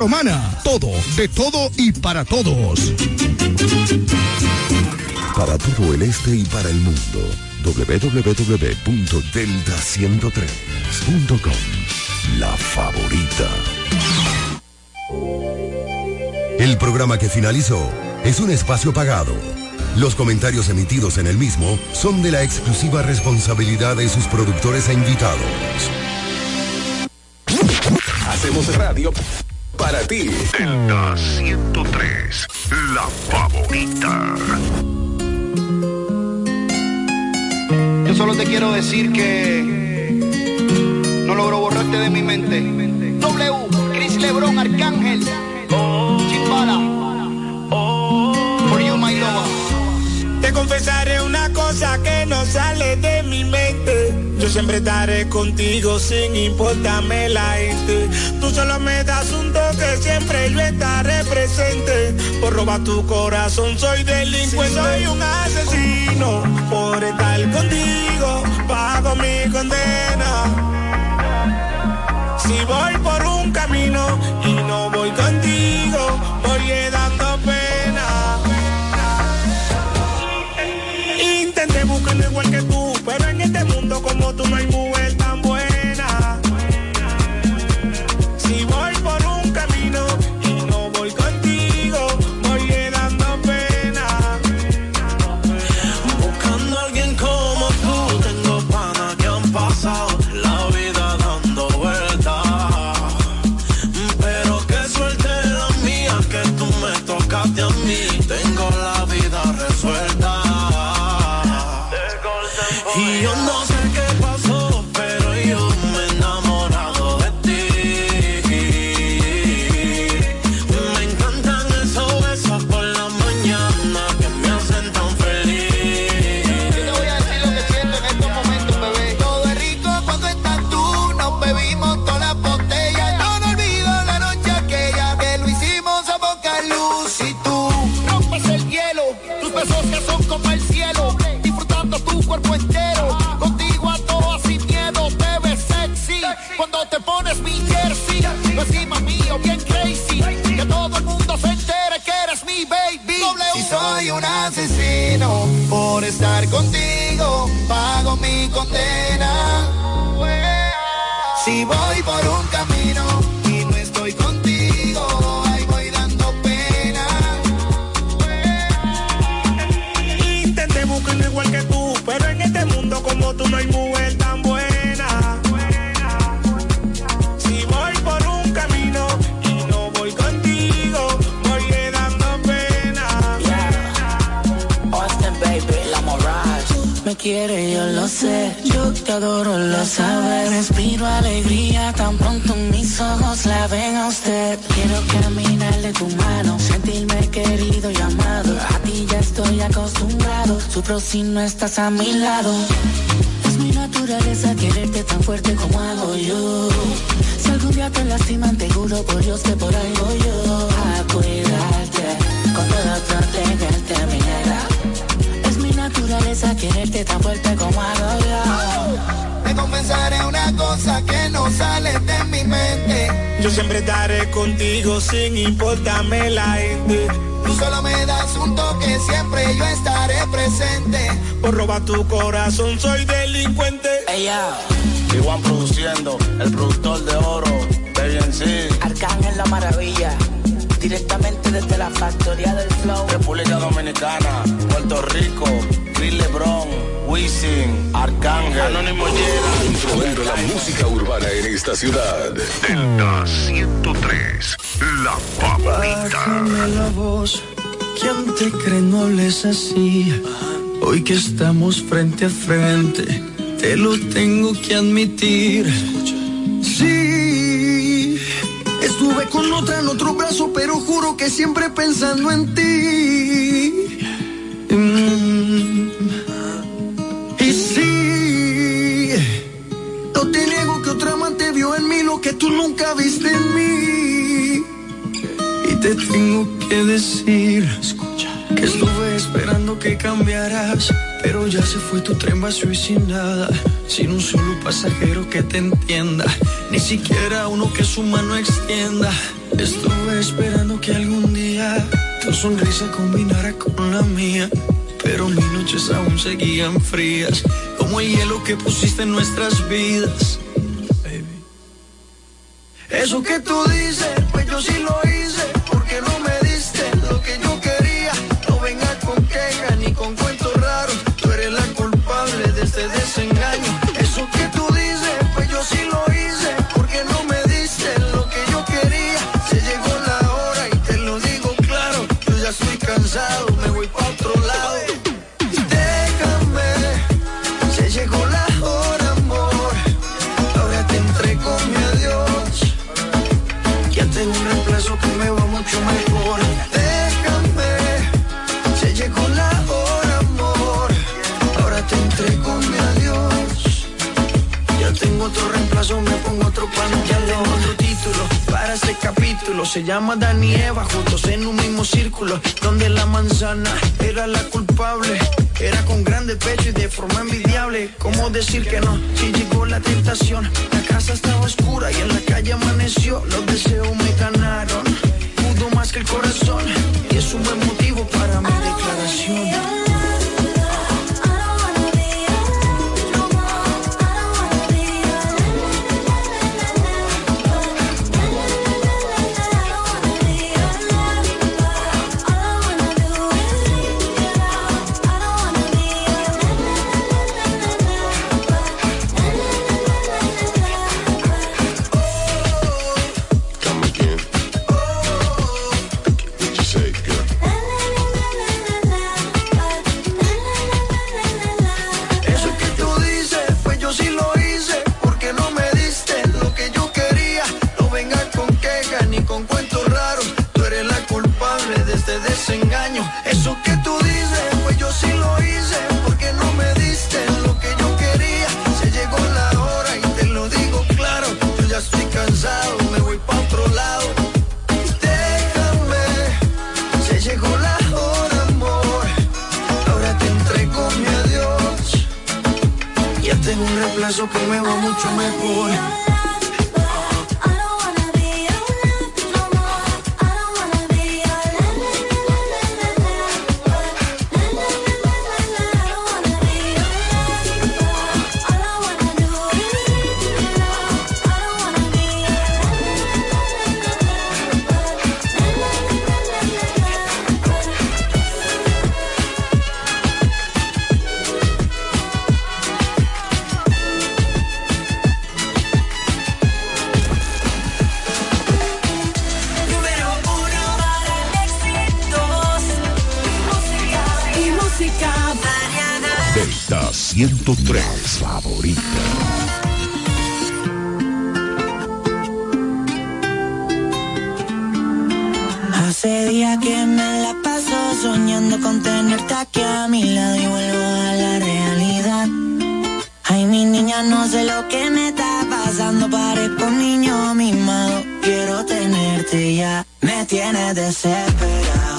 Romana, todo, de todo y para todos. Para todo el este y para el mundo, www.delta103.com. La favorita. El programa que finalizó es un espacio pagado. Los comentarios emitidos en el mismo son de la exclusiva responsabilidad de sus productores e invitados. Hacemos radio para ti. Delta 103, la favorita. Yo solo te quiero decir que no logro borrarte de mi mente. W, Chris Lebron, Arcángel, Chimbala, for you my lover. Te confesaré una cosa que Yo siempre estaré contigo sin importarme la gente. Tú solo me das un toque, siempre yo estaré presente. Por robar tu corazón soy delincuente, soy un asesino. Por estar contigo pago mi condena. Si voy por un camino y no voy contigo, voy dando pena. Tú no Si voy por un Me quiere, yo lo sé. Yo te adoro, lo sabes. Respiro alegría tan pronto mis ojos la ven a usted. Quiero caminarle tu mano, sentirme querido y amado. A ti ya estoy acostumbrado. Sufro si no estás a mi lado. Es mi naturaleza quererte tan fuerte como hago yo. Si algún día te lastiman, te juro por Dios que por voy yo. A quererte tan fuerte como hago yo. Te confesaré una cosa que no sale de mi mente. Yo siempre estaré contigo sin importarme la gente. Tú solo me das un toque, siempre yo estaré presente. Por robar tu corazón soy delincuente. Ella, Iguan produciendo, el productor de oro, Baby sí. Arcángel la maravilla. Directamente desde la factoría del flow. República Dominicana, Puerto Rico, Chris Lebron, Wisin, Arcángel. Anónimo Influendo la música urbana en esta ciudad. Delta 103, la favorita. Bájame la voz, ¿quién te cree no hables así? Hoy que estamos frente a frente, te lo tengo que admitir. Sí, estuve con otra en otro brazo, pero juro que siempre pensando en ti. lo que tú nunca viste en mí. Y te tengo que decir, escucha, que estuve esperando que cambiaras, pero ya se fue tu tren vacío y sin nada, sin un solo pasajero que te entienda, ni siquiera uno que su mano extienda. Estuve esperando que algún día tu sonrisa combinara con la mía, pero mis noches aún seguían frías, como el hielo que pusiste en nuestras vidas. Eso que tú dices, pues yo sí lo hice. se llama Danieva, juntos en un mismo círculo, donde la manzana era la culpable. Era con grande pecho y de forma envidiable. ¿Cómo decir que no? Si llegó la tentación, la casa estaba oscura y en la calle amaneció. Los deseos me ganaron, pudo más que el corazón. Y es un buen motivo para mi declaración. 103. favorita. Hace días que me la paso soñando con tenerte aquí a mi lado y vuelvo a la realidad. Ay, mi niña, no sé lo que me está pasando, parezco un niño mimado. Quiero tenerte ya, me tienes desesperado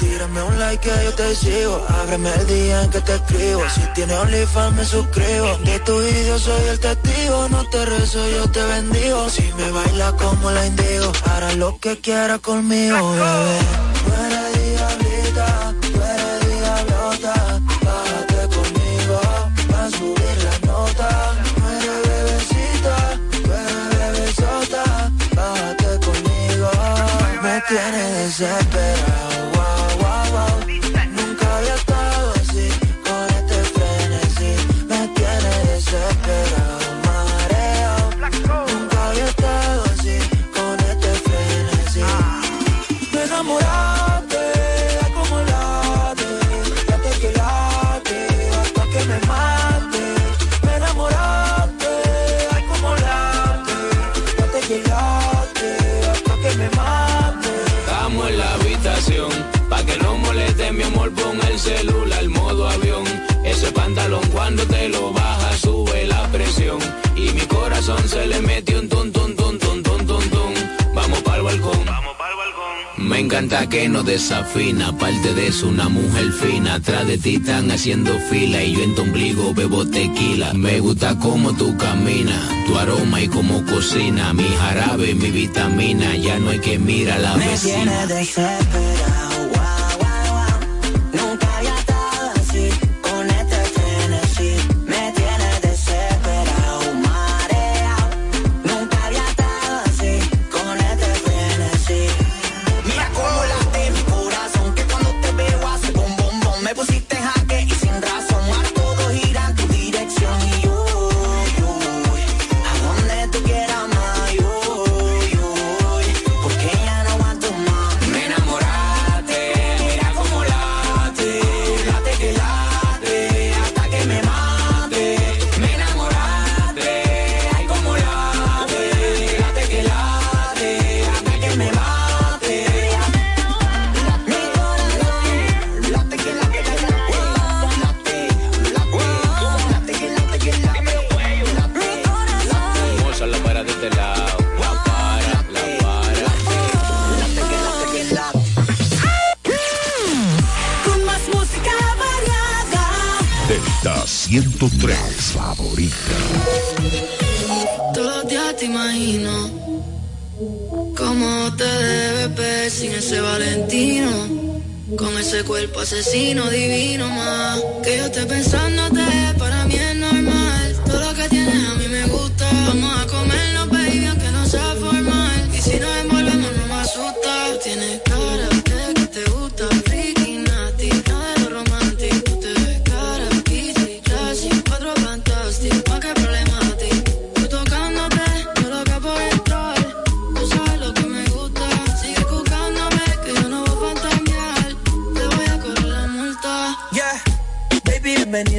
Tírame un like que yo te sigo. Ábreme el día en que te escribo. Si tienes OnlyFans me suscribo. De tu vídeo soy el testigo. No te rezo, yo te bendigo. Si me baila como la indigo Hará lo que quiera conmigo, bebé. corazón le metió un tum tum tum tum tum tum. Vamos para balcón. Vamos para balcón. Me encanta que no desafina, aparte de eso una mujer fina, atrás de ti están haciendo fila y yo en tu ombligo bebo tequila. Me gusta cómo tú caminas, tu aroma y cómo cocina, mi jarabe, mi vitamina, ya no hay que mirar la Me vecina.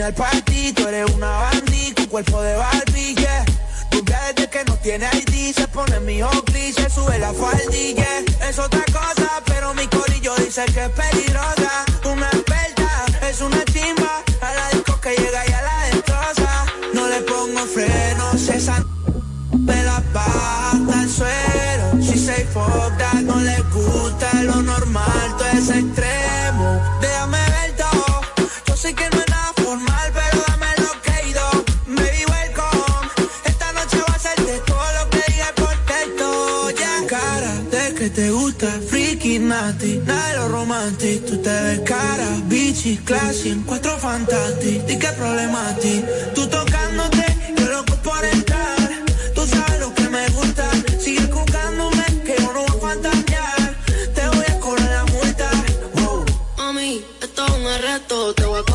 al party, tú eres una bandí con cuerpo de Barbie, yeah. Rubia desde que no tiene ID, se pone mi hockey, se sube la faldilla. Yeah. Es otra cosa, pero mi corillo dice que es peligrosa. Una experta, es una chimba, a la disco que llega y a la destroza. No le pongo frenos, esa me la baja al suelo. Si se that, no le gusta lo normal, todo es extremo. Déjame te gusta, friki, nati, nada de lo romantic. Tú te ves cara, bichi, classy, cuatro fantastic. ¿Y qué problema ti? Tú tocándote, yo loco por entrar. Tú sabes lo que me gusta, sigue juzgándome que yo no voy a fantasear. Te voy a cobrar la multa. Wow. Mami, esto es un reto, te voy a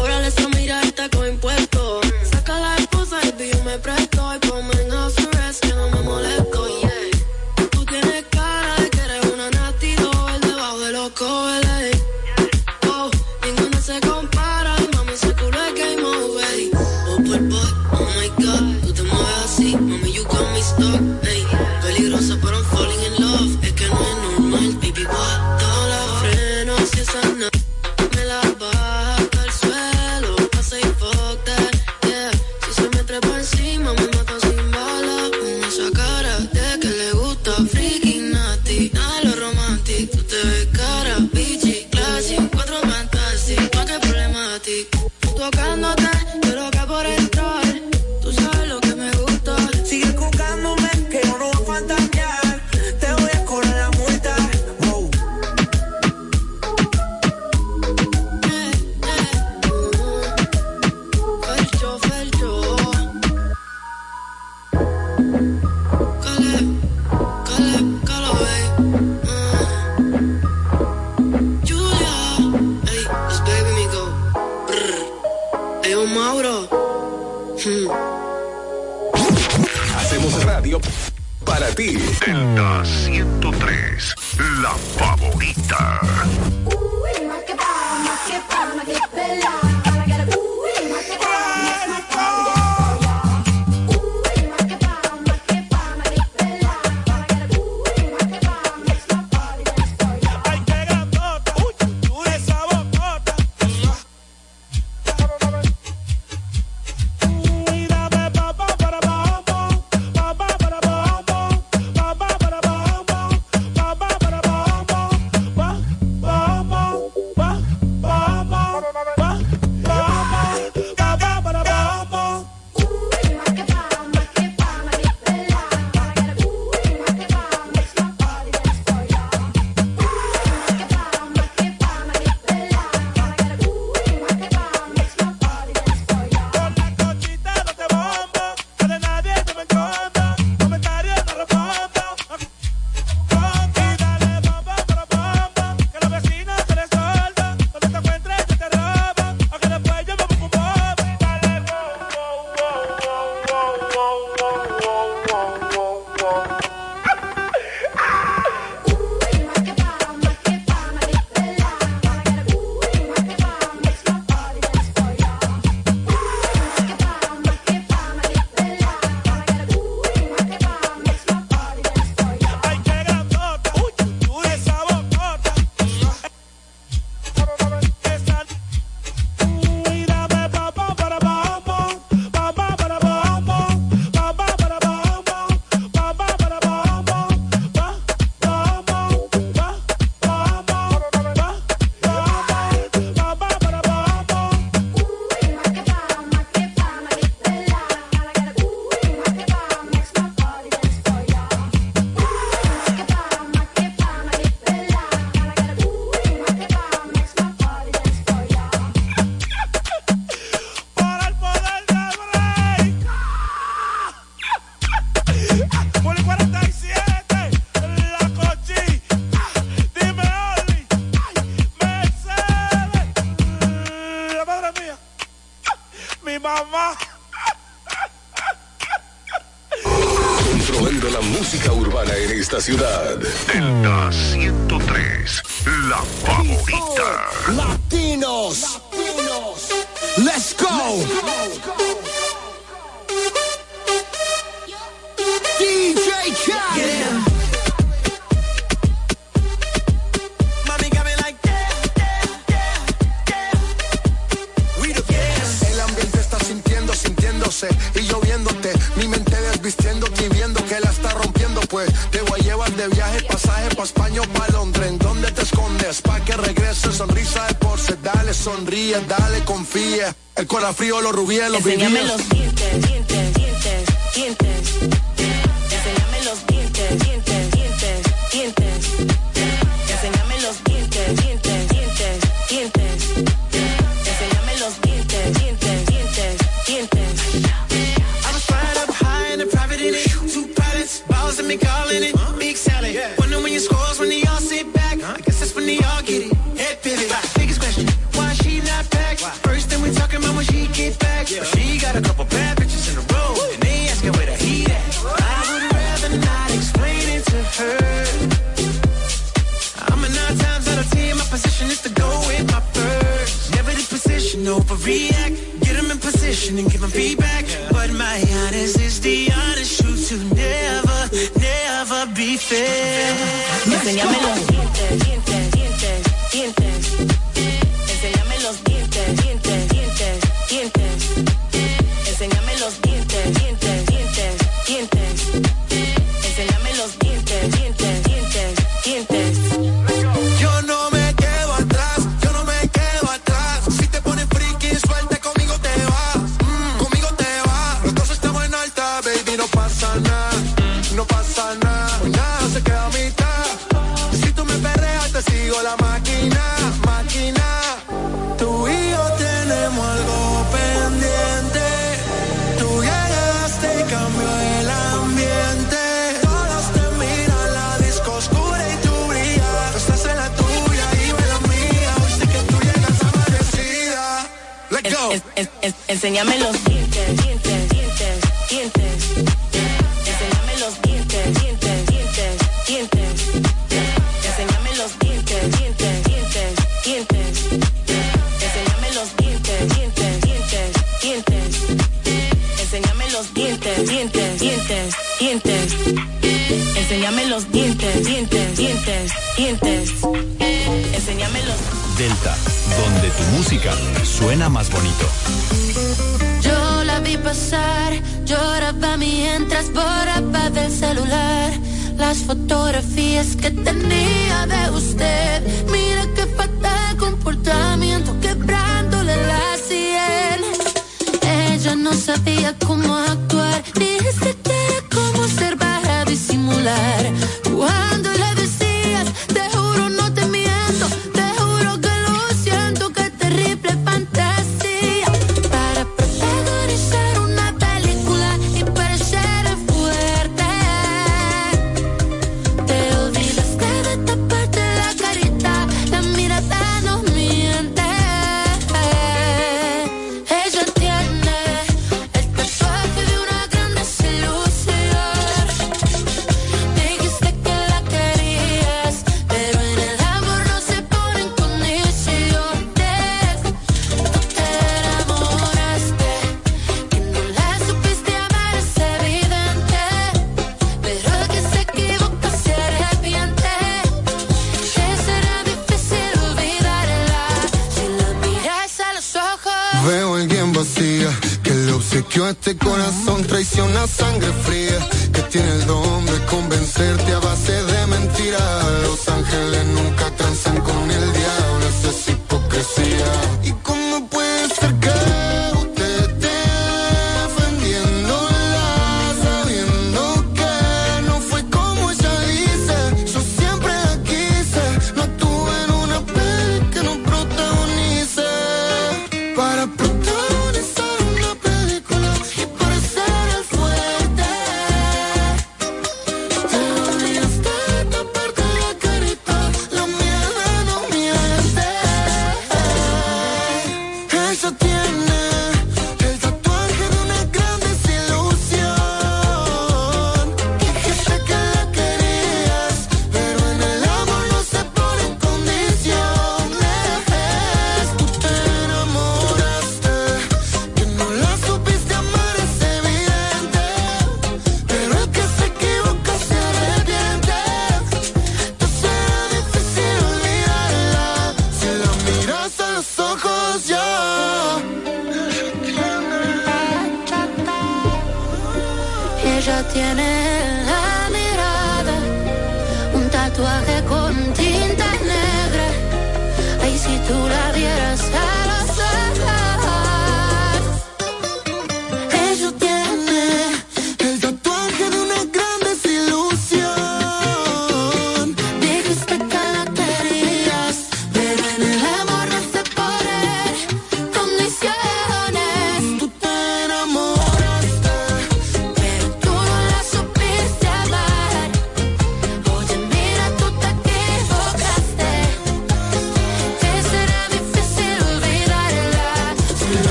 Enséñame los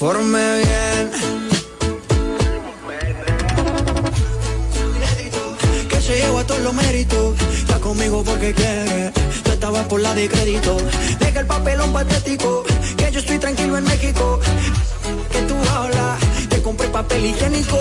informe bien. Que se lleva todos los méritos, está conmigo porque quiere. Yo estaba por la de crédito, deja el papelón patético, que yo estoy tranquilo en México. Que tú hablas, te compré papel higiénico.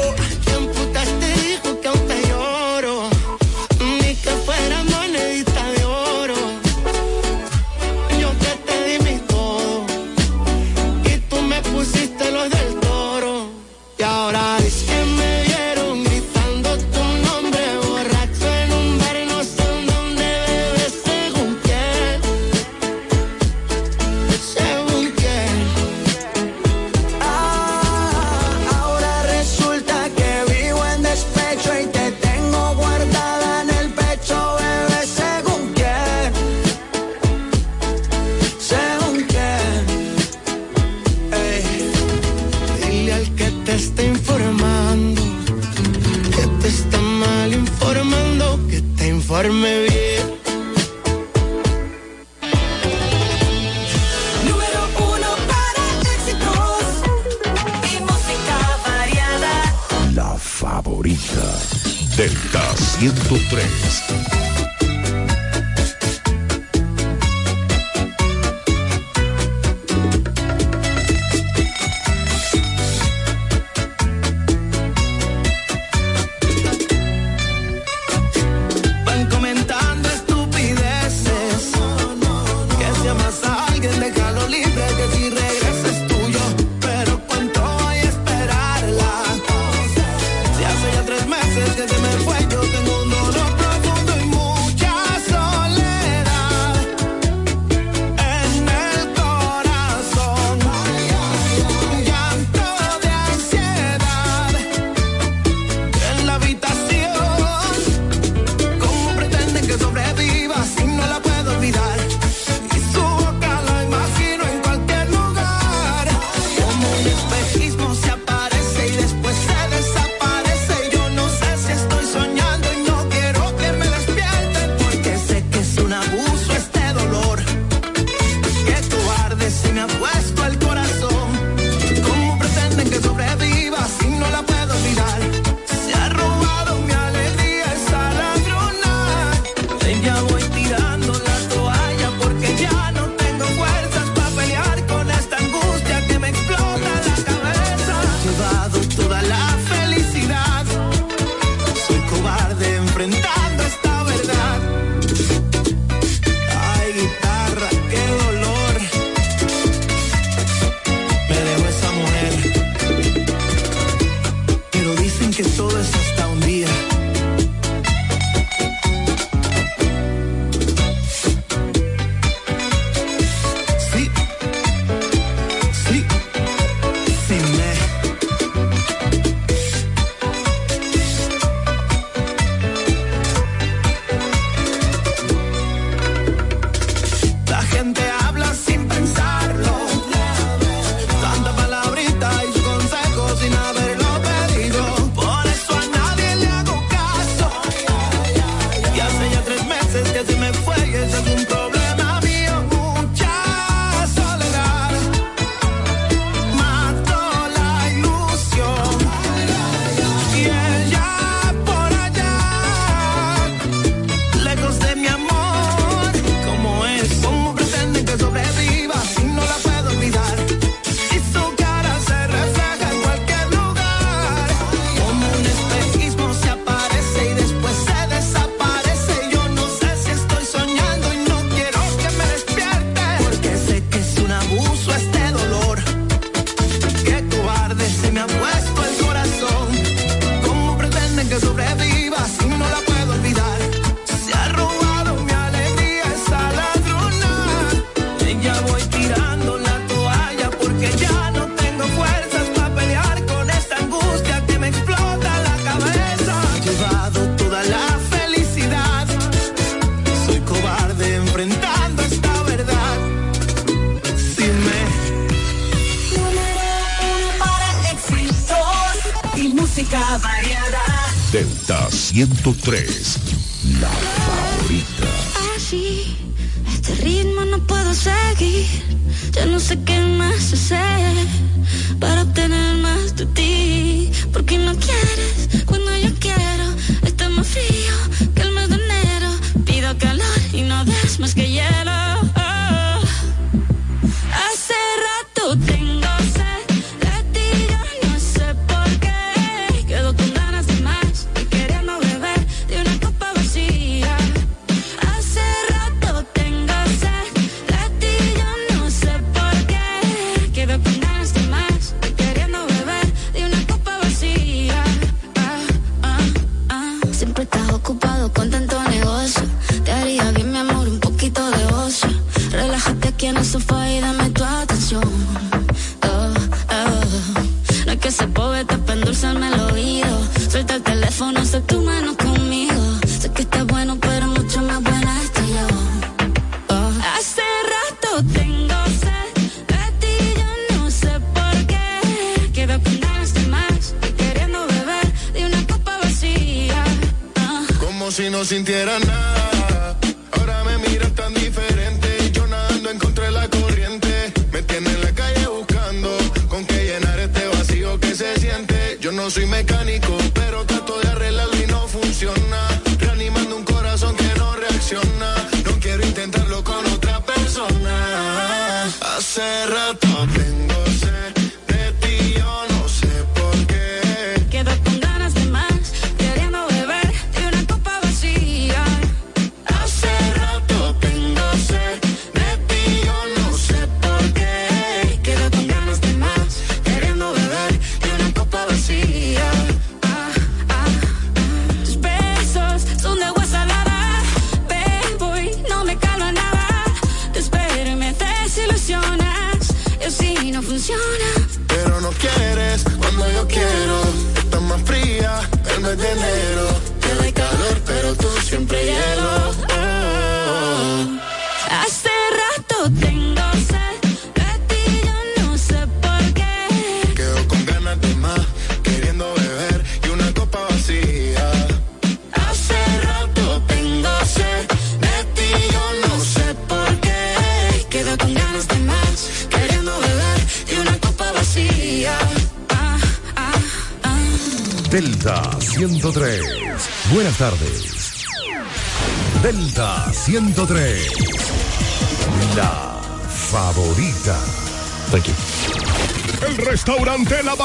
1.3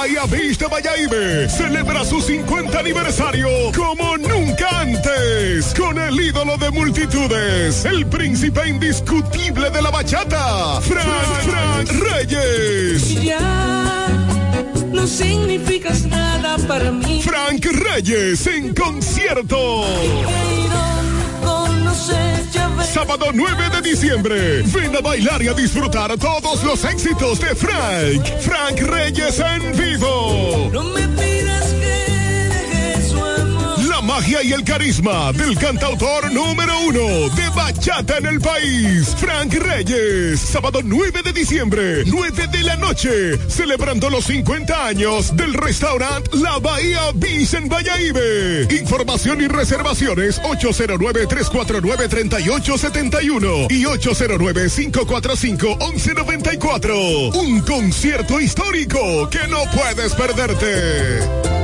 Bahía Beach de Bayahibe celebra su 50 aniversario como nunca antes con el ídolo de multitudes, el príncipe indiscutible de la bachata, Frank, Frank Reyes. Ya no significas nada para mí. Frank Reyes en concierto. Sábado 9 de diciembre. Ven a bailar y a disfrutar todos los éxitos de Frank. Frank Reyes en vivo magia y el carisma del cantautor número uno de bachata en el país, Frank Reyes. Sábado 9 de diciembre, 9 de la noche, celebrando los 50 años del restaurante La Bahía Beach en Valladolid. Información y reservaciones 809-349-3871 y 809-545-1194. Un concierto histórico que no puedes perderte.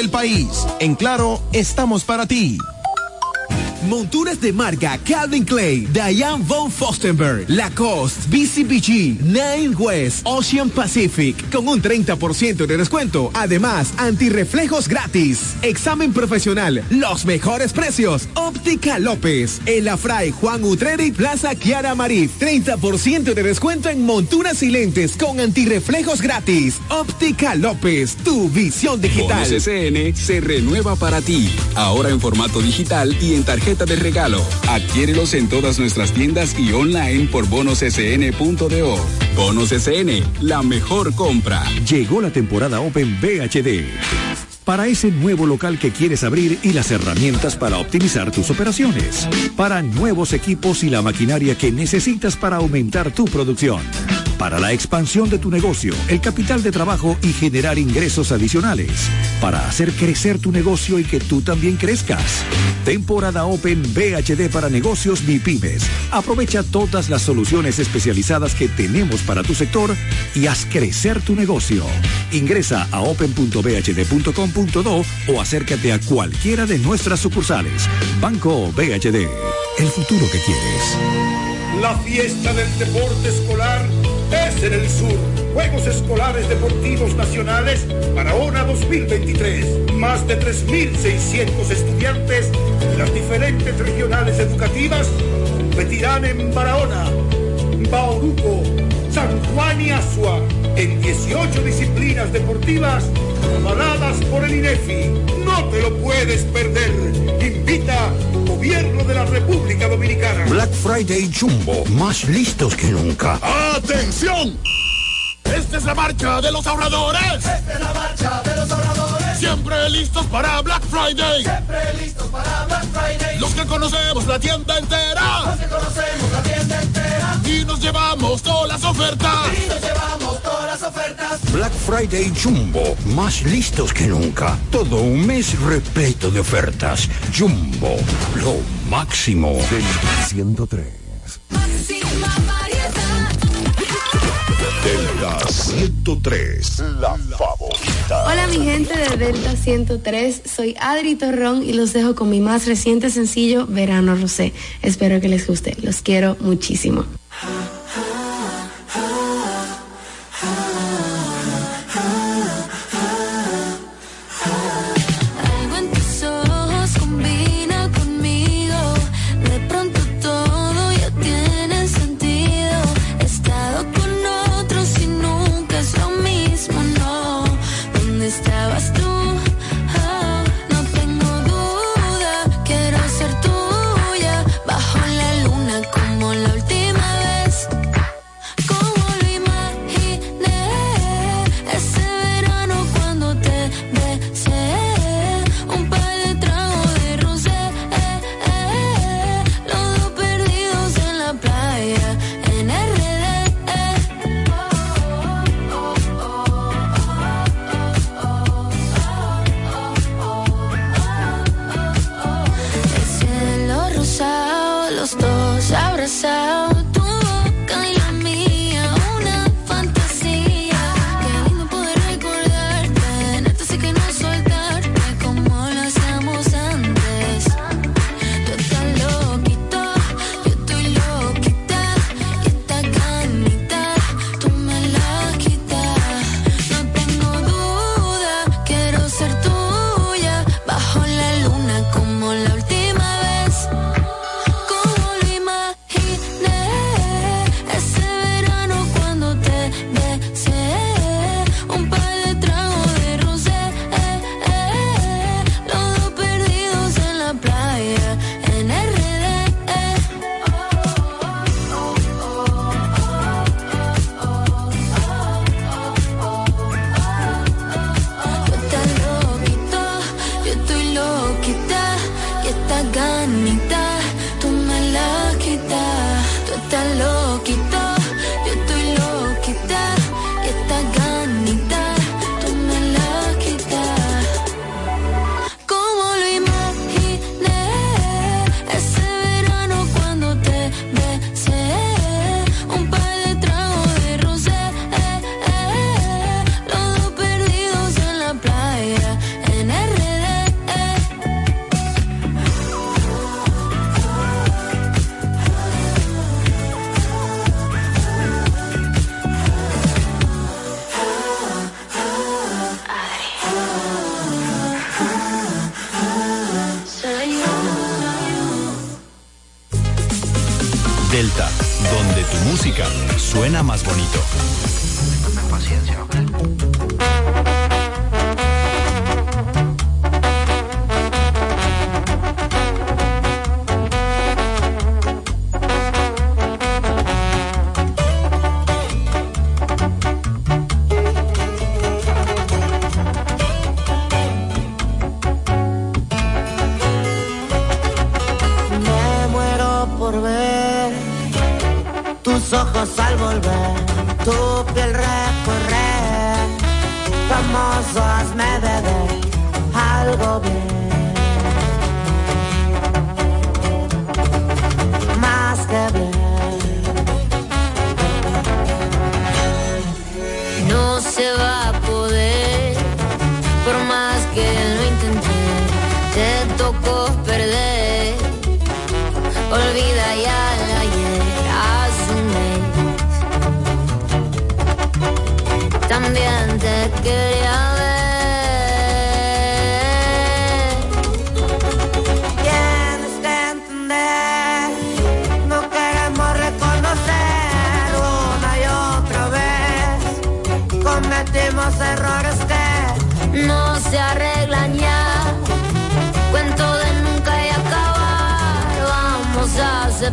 en Claro, estamos para ti. Monturas de marca Calvin Clay, Diane von Fostenberg, Lacoste, BCBG, Nine West, Ocean Pacific, con un 30% de descuento. Además, antirreflejos gratis. Examen profesional, los mejores precios. Óptica López, El Afray, Juan Utreri, Plaza Kiara Marif. 30% de descuento en monturas y lentes con antirreflejos gratis. Óptica López, tu visión digital. SN se renueva para ti. Ahora en formato digital y en tarjeta de regalo. Adquiérelos en todas nuestras tiendas y online por bonossn.do. Bonos SN, la mejor compra. Llegó la temporada Open VHD. Para ese nuevo local que quieres abrir y las herramientas para optimizar tus operaciones. Para nuevos equipos y la maquinaria que necesitas para aumentar tu producción. Para la expansión de tu negocio, el capital de trabajo y generar ingresos adicionales. Para hacer crecer tu negocio y que tú también crezcas. Temporada Open VHD para negocios MIPIMES. Aprovecha todas las soluciones especializadas que tenemos para tu sector y haz crecer tu negocio. Ingresa a o acércate a cualquiera de nuestras sucursales. Banco VHD, el futuro que quieres. La fiesta del deporte escolar es en el sur. Juegos Escolares Deportivos Nacionales Barahona 2023. Más de 3.600 estudiantes de las diferentes regionales educativas competirán en Barahona, Bauruco, San Juan y Asua en 18 disciplinas deportivas avaladas por el INEFI. No te lo puedes perder. Invita Gobierno de la República Dominicana. Black Friday Jumbo, más listos que nunca. ¡Atención! Esta es la marcha de los ahorradores. Esta es la marcha de los ahorradores. Siempre listos para Black Friday. Siempre listos para Black Friday. Los que conocemos la tienda entera. Los que llevamos todas las ofertas. Y nos llevamos todas las ofertas. Black Friday Jumbo, más listos que nunca. Todo un mes repleto de ofertas. Jumbo, lo máximo. 103. Delta 103, la favorita. Hola mi gente de Delta 103, soy Adri Torrón y los dejo con mi más reciente sencillo Verano Rosé. Espero que les guste, los quiero muchísimo.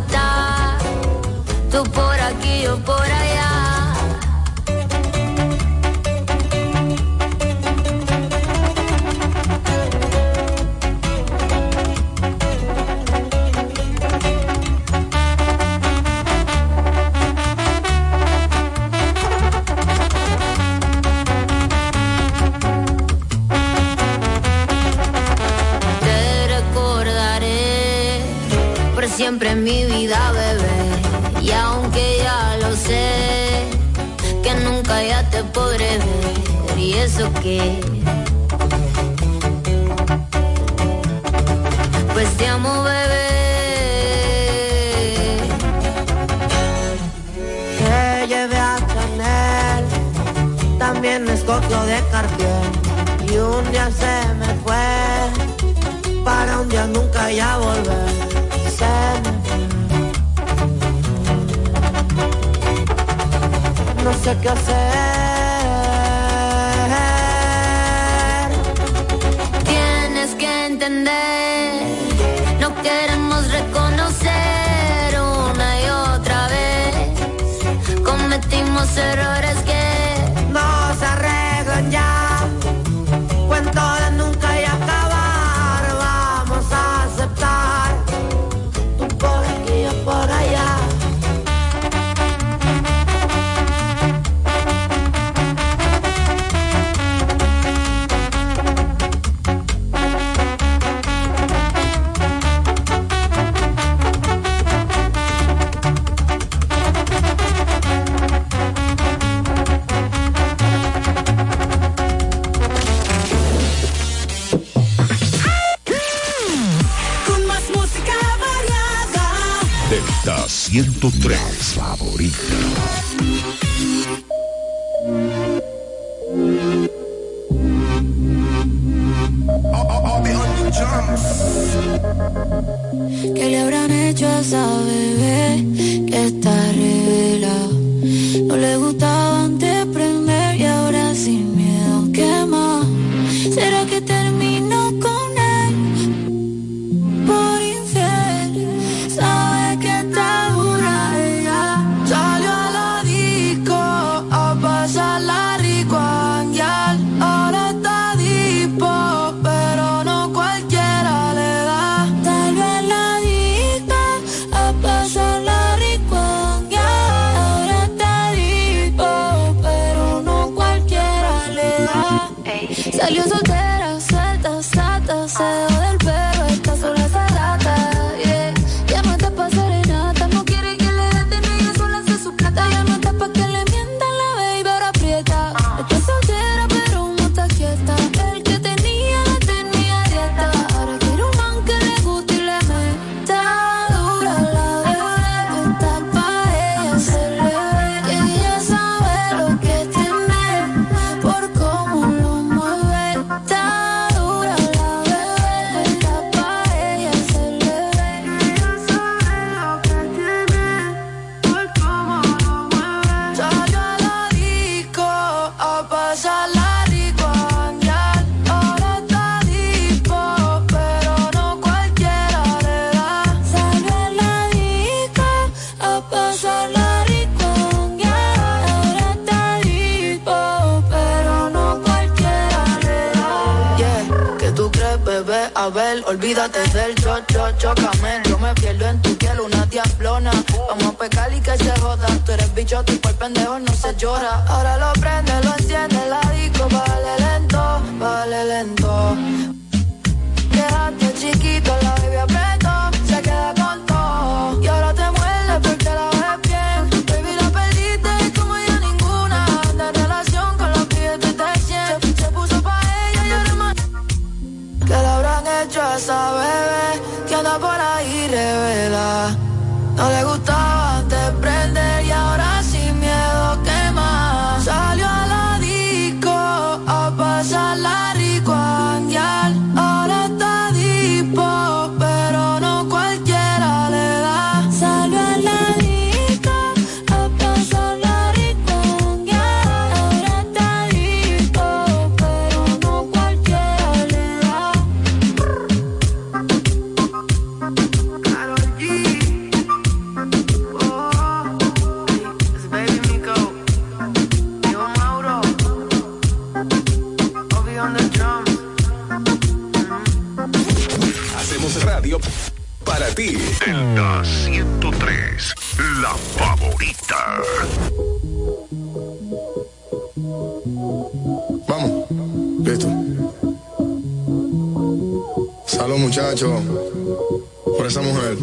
die. Pues te amo, bebé. Te llevé a Chanel, también me de Cartier. Y un día se me fue, para un día nunca ya volver. Se me fue. No sé qué hacer los Olvídate del cho, cho, chocamel. Yo me pierdo en tu piel, una diablona. Vamos a pecar y que se joda. Tú eres bicho, tú por pendejo no se llora. Ahora lo prende, lo enciende, la disco, vale Salud muchachos, por esa mujer.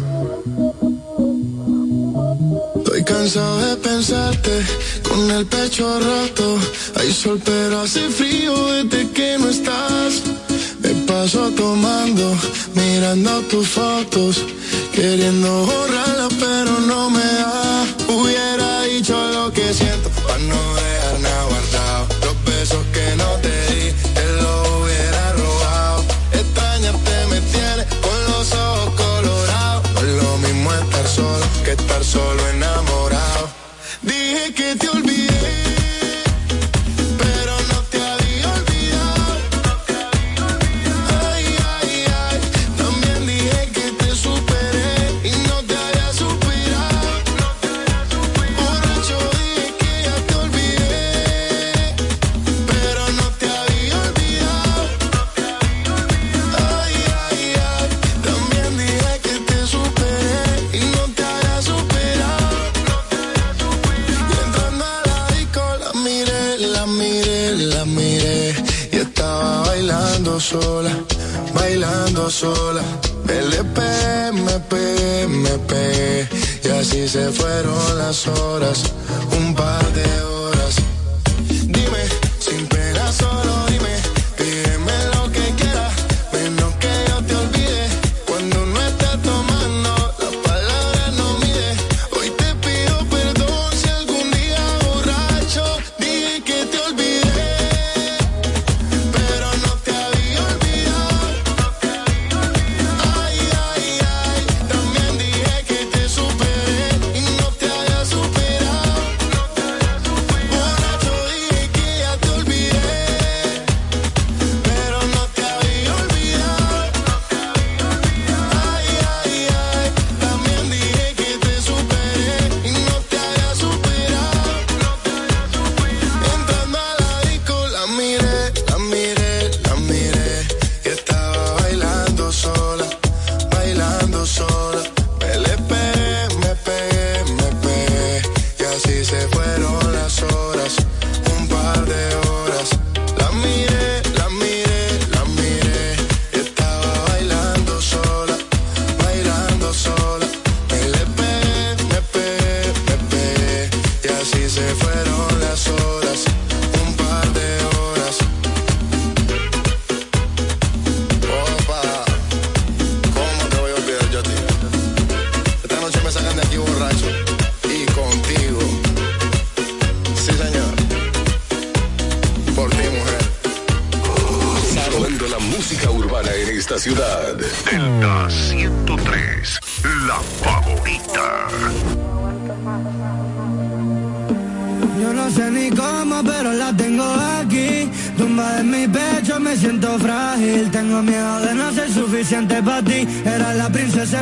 Estoy cansado de pensarte con el pecho roto. Hay sol pero hace frío desde que no estás. Me paso tomando, mirando tus fotos, queriendo borrarla pero no me da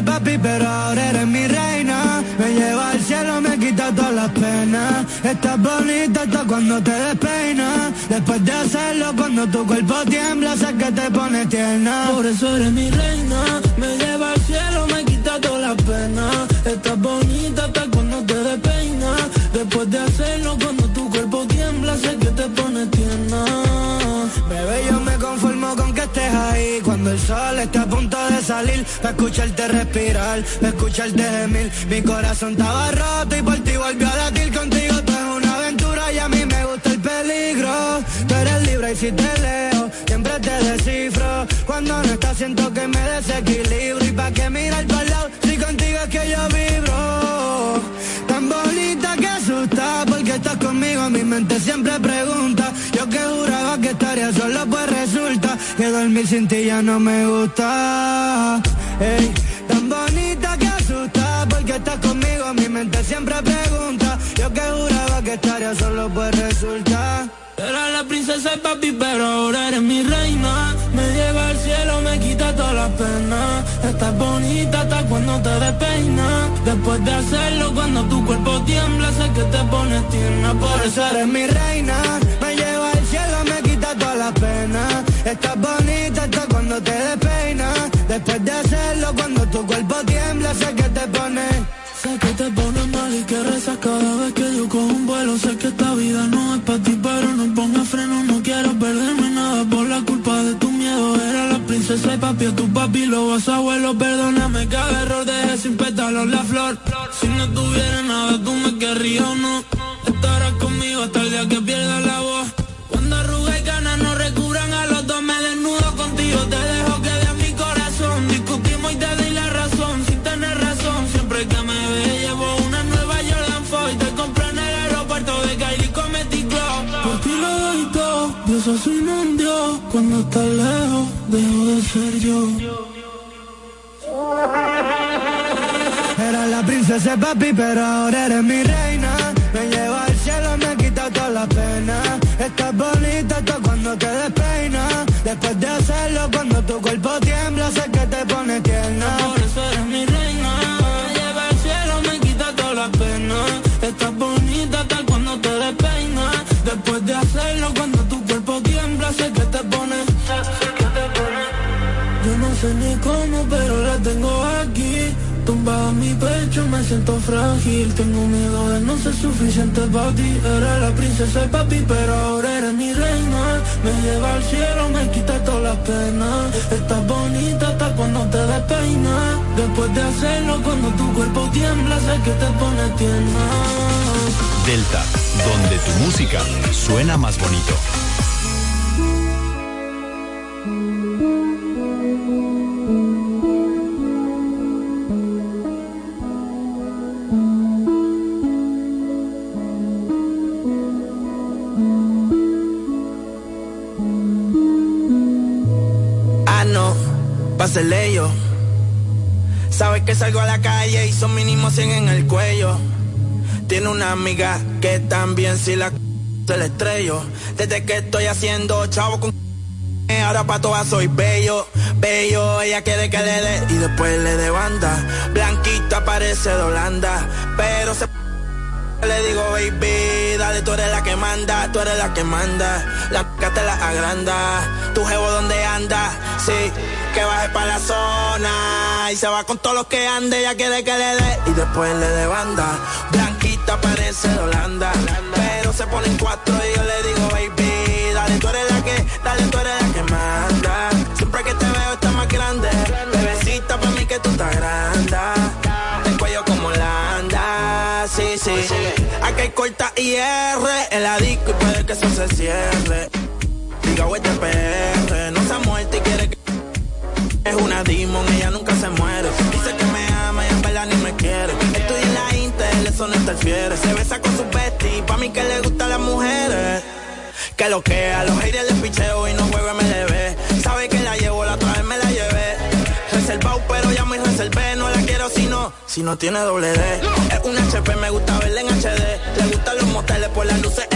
papi pero ahora eres mi reina Me lleva al cielo, me quita todas las penas. Estás bonita hasta cuando te despeinas Después de hacerlo cuando tu cuerpo tiembla Sé que te pones tierna. Por eso eres mi reina. Me lleva al cielo, me quita todas las penas. Estás bonita hasta cuando te despeinas Después de hacerlo cuando tu cuerpo tiembla Sé que te pones tierna sol esté a punto de salir Pa' escucharte respirar, pa' escucharte gemir. Mi corazón estaba roto y por ti volvió a latir. Contigo todo es una aventura y a mí me gusta el peligro. Tú eres libre y si te leo, siempre te descifro. Cuando no estás siento que me desequilibro. Y pa' que mirar para lado, si contigo es que yo vibro. Tan bonita que asusta porque estás conmigo Mi mente siempre pregunta. Yo que juraba que estaría solo pues resulta Que dormir sin ti ya no me gusta Ey, Tan bonita que asusta porque estás conmigo Mi mente siempre pregunta Yo que juraba que estaría solo pues resulta Era la princesa de papi, pero ahora eres mi reina. Me lleva al cielo, me quita todas las penas. Estás bonita hasta cuando te despeinas. Después de hacerlo, cuando tu cuerpo tiembla, sé que te pones tierna. Por eso eres mi reina. Me lleva al cielo, me quita todas las penas. Estás bonita hasta cuando te despeinas. Después de hacerlo, cuando tu cuerpo tiembla, sé que te pones. Sé que te pones mal y que rezas cada vez que yo cojo un vuelo. Sé que esta vida no es para ti, pero no pongas freno. No quiero perderme nada por la culpa de tu miedo. Era la princesa y papi, a tu papi, lo vas abuelo. Perdóname cada error, dejé sin pétalos la flor. Si no tuviera nada, tú me querrías o no. Estarás conmigo hasta el día que pierda la voz. Dejo de ser yo. Era la princesa papi, pero ahora eres mi reina. Me lleva al cielo, me quita todas las penas. Estás bonita hasta cuando te despeinas. Después de hacerlo, cuando tu cuerpo tiembla, sé que te pones ni cómo, pero la tengo aquí. Tumbada en mi pecho, me siento frágil. Tengo miedo de no ser suficiente para ti. Era la princesa y papi, pero ahora eres mi reina. Me lleva al cielo, me quita todas las penas. Estás bonita hasta cuando te despeinas. Después de hacerlo, cuando tu cuerpo tiembla, sé que te pone tierna. Delta, donde tu música suena más bonito. Que salgo a la calle y son mínimo 100 en el cuello. Tiene una amiga que también si la se le estrello. Desde que estoy haciendo chavo con ahora pa' todas soy bello, bello. Ella quiere que le dé y después le dé banda. Blanquita parece de Holanda, pero se le digo, baby, dale, tú eres la que manda, tú eres la que manda. La c te la agranda. Tu jevo donde anda, sí, que baje para la zona. Y se va con todos los que ande, ella quiere que le dé y después le dé banda. Blanquita parece de Holanda, pero se pone en cuatro y yo le digo, baby, dale, tú eres la que, dale, tú eres la que manda. Siempre que te veo estás más grande, bebecita para mí que tú estás grande. El cuello como Holanda, sí, sí. Aquí hay corta IR en la disco y puede que eso se cierre. Diga, este PR, no se ha muerto y quiere que es una demon, ella nunca eso no interfiere. Se besa con su bestie, pa' mí que le gustan las mujeres. Que lo que a los haters les picheo y no juego MLB. Sabe que la llevo, la otra vez me la llevé. Reservado, pero ya me reservé. No la quiero si no, si no tiene doble D. Es un HP, me gusta verla en HD. Le gustan los moteles por las luces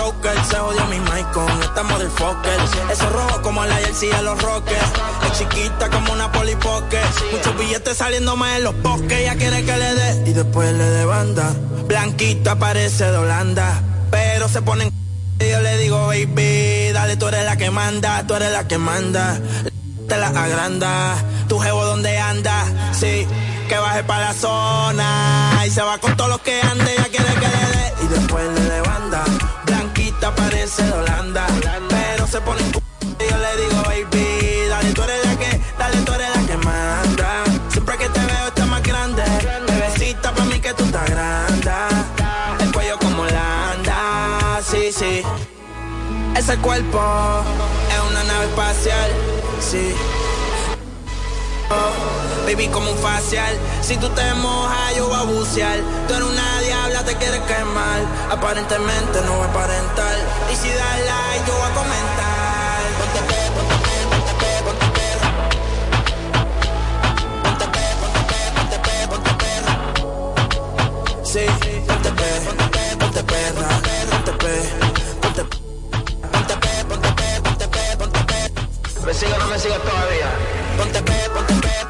choker. Se jodió mi mic con esta motherfucker. Eso rojo como la jersey de los rockers. Es chiquita como una polipoque. Muchos billetes saliendo más en los bosques. Ella quiere que le dé y después le dé banda. Blanquita parece de Holanda. Pero se ponen y yo le digo, baby, dale, tú eres la que manda, tú eres la que manda. Te la agranda, tu jevo donde anda, sí, que baje para la zona. Y se va con todos los que ande, ya quiere que le dé. Y después le dé banda, parece de Holanda. Pero se pone en y yo le digo, baby, dale, tú eres la que, dale, tú eres la que manda. Siempre que te veo está más grande, bebecita para mí que tú estás grande. El cuello como Landa, sí, sí. Ese cuerpo es una nave espacial, sí. Baby, como un facial. Si tú te mojas, yo voy a bucear. Tú eres una diabla, te quieres quemar. Aparentemente no voy a aparentar. Y si das like, yo voy a comentar. Ponte pe, ponte pe, ponte pe, ponte perra. Ponte pe, ponte pe, ponte pe, ponte perra. Sí, ponte pe, ponte pe, ponte perra. Ponte pe, ponte pe. Ponte pe, ponte pe, ponte pe. ¿Me sigue o no me sigue todavía? Ponte pe, ponte pe,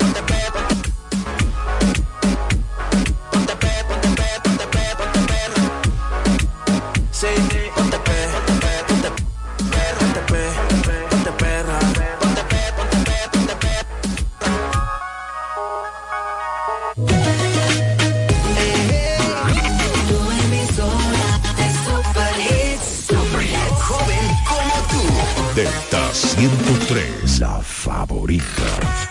103, la favorita.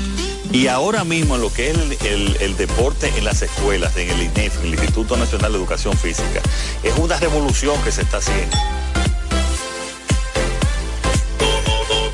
Y ahora mismo lo que es el, el- deporte en las escuelas, en el INEF, el Instituto Nacional de Educación Física, es una revolución que se está haciendo.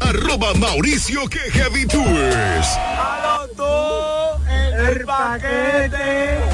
Arroba Mauricio que Heavy Tours. el paquete.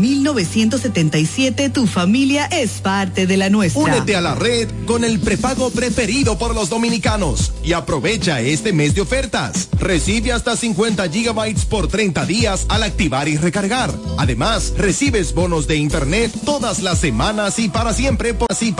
1977 tu familia es parte de la nuestra. Únete a la red con el prepago preferido por los dominicanos y aprovecha este mes de ofertas. Recibe hasta 50 gigabytes por 30 días al activar y recargar. Además, recibes bonos de internet todas las semanas y para siempre por así